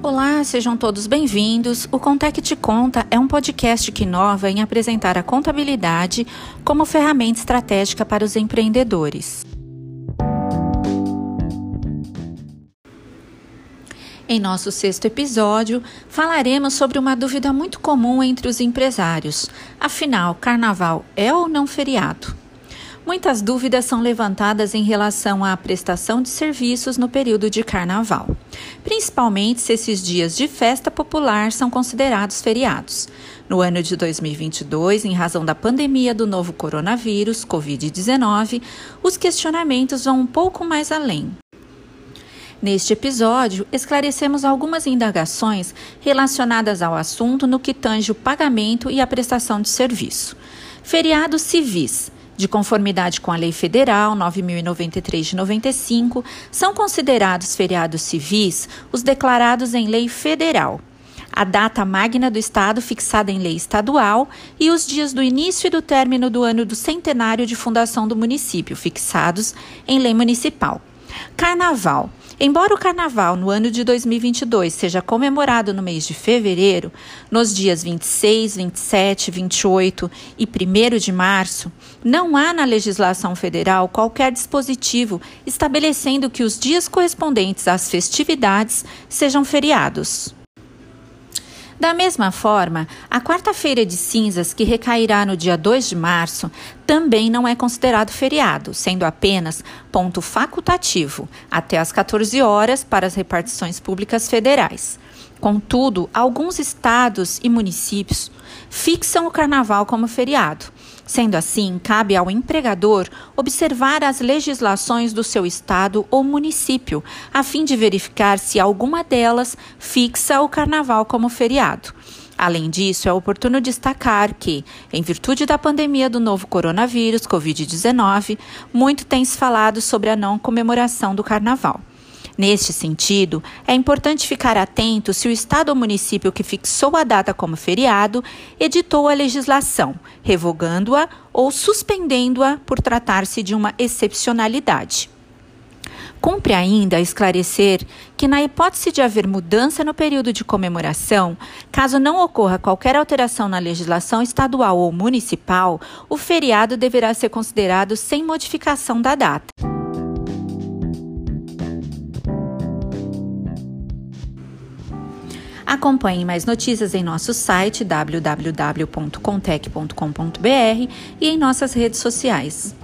Olá, sejam todos bem-vindos. O Contec Te Conta é um podcast que inova em apresentar a contabilidade como ferramenta estratégica para os empreendedores. Em nosso sexto episódio, falaremos sobre uma dúvida muito comum entre os empresários. Afinal, carnaval é ou não feriado? Muitas dúvidas são levantadas em relação à prestação de serviços no período de carnaval, principalmente se esses dias de festa popular são considerados feriados. No ano de 2022, em razão da pandemia do novo coronavírus, Covid-19, os questionamentos vão um pouco mais além. Neste episódio, esclarecemos algumas indagações relacionadas ao assunto no que tange o pagamento e a prestação de serviço. Feriados civis de conformidade com a Lei Federal 9093 de 95, são considerados feriados civis os declarados em lei federal, a data magna do Estado fixada em lei estadual e os dias do início e do término do ano do centenário de fundação do município, fixados em lei municipal. Carnaval Embora o carnaval no ano de 2022 seja comemorado no mês de fevereiro, nos dias 26, 27, 28 e 1 de março, não há na legislação federal qualquer dispositivo estabelecendo que os dias correspondentes às festividades sejam feriados. Da mesma forma, a quarta-feira de cinzas, que recairá no dia 2 de março, também não é considerado feriado, sendo apenas ponto facultativo, até às 14 horas para as repartições públicas federais. Contudo, alguns estados e municípios fixam o carnaval como feriado. Sendo assim, cabe ao empregador observar as legislações do seu estado ou município, a fim de verificar se alguma delas fixa o carnaval como feriado. Além disso, é oportuno destacar que, em virtude da pandemia do novo coronavírus, Covid-19, muito tem se falado sobre a não comemoração do carnaval. Neste sentido, é importante ficar atento se o Estado ou município que fixou a data como feriado editou a legislação, revogando-a ou suspendendo-a por tratar-se de uma excepcionalidade. Cumpre ainda esclarecer que, na hipótese de haver mudança no período de comemoração, caso não ocorra qualquer alteração na legislação estadual ou municipal, o feriado deverá ser considerado sem modificação da data. Acompanhe mais notícias em nosso site www.contec.com.br e em nossas redes sociais.